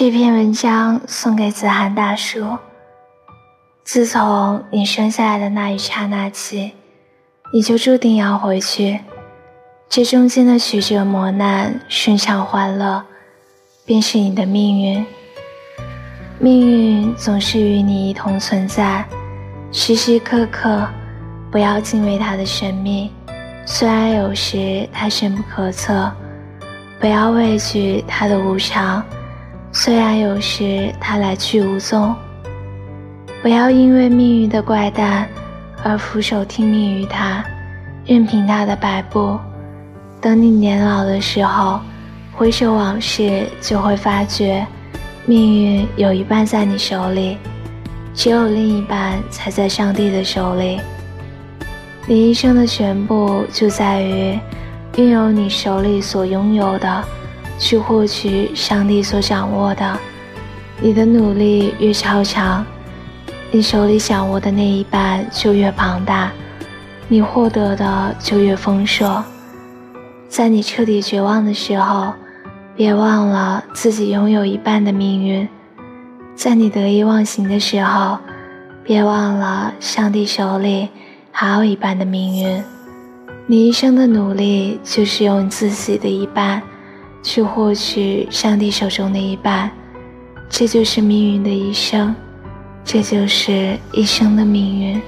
这篇文章送给子涵大叔。自从你生下来的那一刹那起，你就注定要回去。这中间的曲折磨难、顺畅欢乐，便是你的命运。命运总是与你一同存在，时时刻刻，不要敬畏他的神秘。虽然有时他深不可测，不要畏惧他的无常。虽然有时他来去无踪。不要因为命运的怪诞而俯首听命于他，任凭他的摆布。等你年老的时候，回首往事，就会发觉，命运有一半在你手里，只有另一半才在上帝的手里。你一生的全部就在于拥有你手里所拥有的，去获取上帝所掌握的。你的努力越超常。你手里掌握的那一半就越庞大，你获得的就越丰硕。在你彻底绝望的时候，别忘了自己拥有一半的命运；在你得意忘形的时候，别忘了上帝手里还有一半的命运。你一生的努力，就是用自己的一半去获取上帝手中的一半，这就是命运的一生。这就是一生的命运。